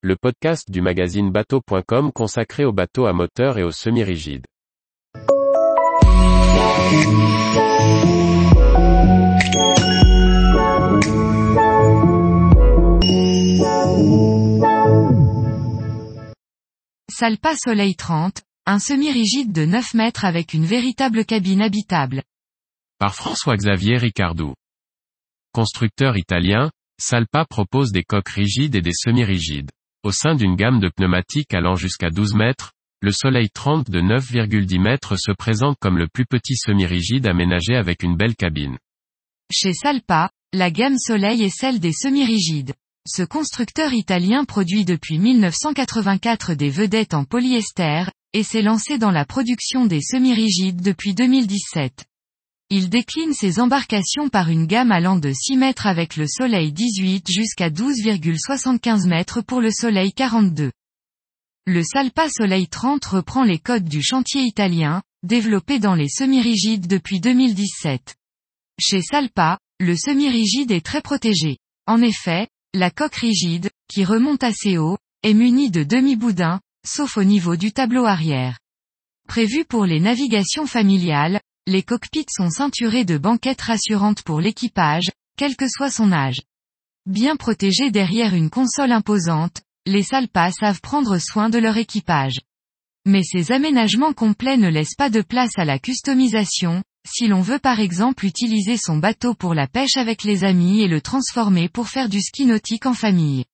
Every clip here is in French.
le podcast du magazine bateau.com consacré aux bateaux à moteur et aux semi-rigides. Salpa Soleil 30, un semi-rigide de 9 mètres avec une véritable cabine habitable. Par François-Xavier Ricardou. Constructeur italien, Salpa propose des coques rigides et des semi-rigides. Au sein d'une gamme de pneumatiques allant jusqu'à 12 mètres, le Soleil 30 de 9,10 mètres se présente comme le plus petit semi-rigide aménagé avec une belle cabine. Chez Salpa, la gamme Soleil est celle des semi-rigides. Ce constructeur italien produit depuis 1984 des vedettes en polyester, et s'est lancé dans la production des semi-rigides depuis 2017. Il décline ses embarcations par une gamme allant de 6 mètres avec le Soleil 18 jusqu'à 12,75 mètres pour le Soleil 42. Le Salpa Soleil 30 reprend les codes du chantier italien, développé dans les semi-rigides depuis 2017. Chez Salpa, le semi-rigide est très protégé. En effet, la coque rigide, qui remonte assez haut, est munie de demi-boudins, sauf au niveau du tableau arrière. Prévu pour les navigations familiales, les cockpits sont ceinturés de banquettes rassurantes pour l'équipage, quel que soit son âge. Bien protégés derrière une console imposante, les Salpas savent prendre soin de leur équipage. Mais ces aménagements complets ne laissent pas de place à la customisation, si l'on veut par exemple utiliser son bateau pour la pêche avec les amis et le transformer pour faire du ski nautique en famille.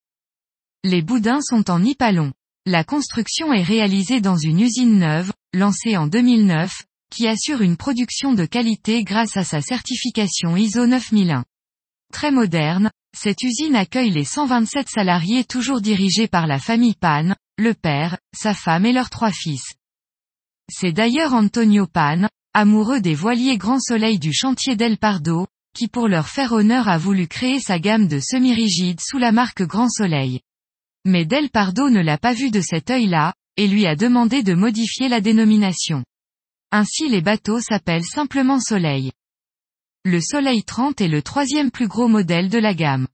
Les boudins sont en nipalon. La construction est réalisée dans une usine neuve, lancée en 2009, qui assure une production de qualité grâce à sa certification ISO 9001. Très moderne, cette usine accueille les 127 salariés toujours dirigés par la famille Pan, le père, sa femme et leurs trois fils. C'est d'ailleurs Antonio Pan, amoureux des voiliers Grand Soleil du chantier d'El Pardo, qui pour leur faire honneur a voulu créer sa gamme de semi-rigides sous la marque Grand Soleil. Mais Del Pardo ne l'a pas vu de cet œil-là, et lui a demandé de modifier la dénomination. Ainsi les bateaux s'appellent simplement Soleil. Le Soleil 30 est le troisième plus gros modèle de la gamme.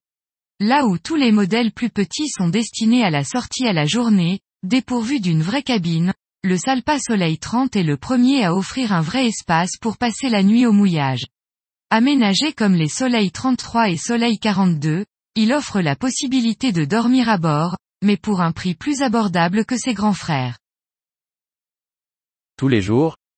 Là où tous les modèles plus petits sont destinés à la sortie à la journée, dépourvus d'une vraie cabine, le Salpa Soleil 30 est le premier à offrir un vrai espace pour passer la nuit au mouillage. Aménagé comme les Soleil 33 et Soleil 42, il offre la possibilité de dormir à bord, mais pour un prix plus abordable que ses grands frères. Tous les jours,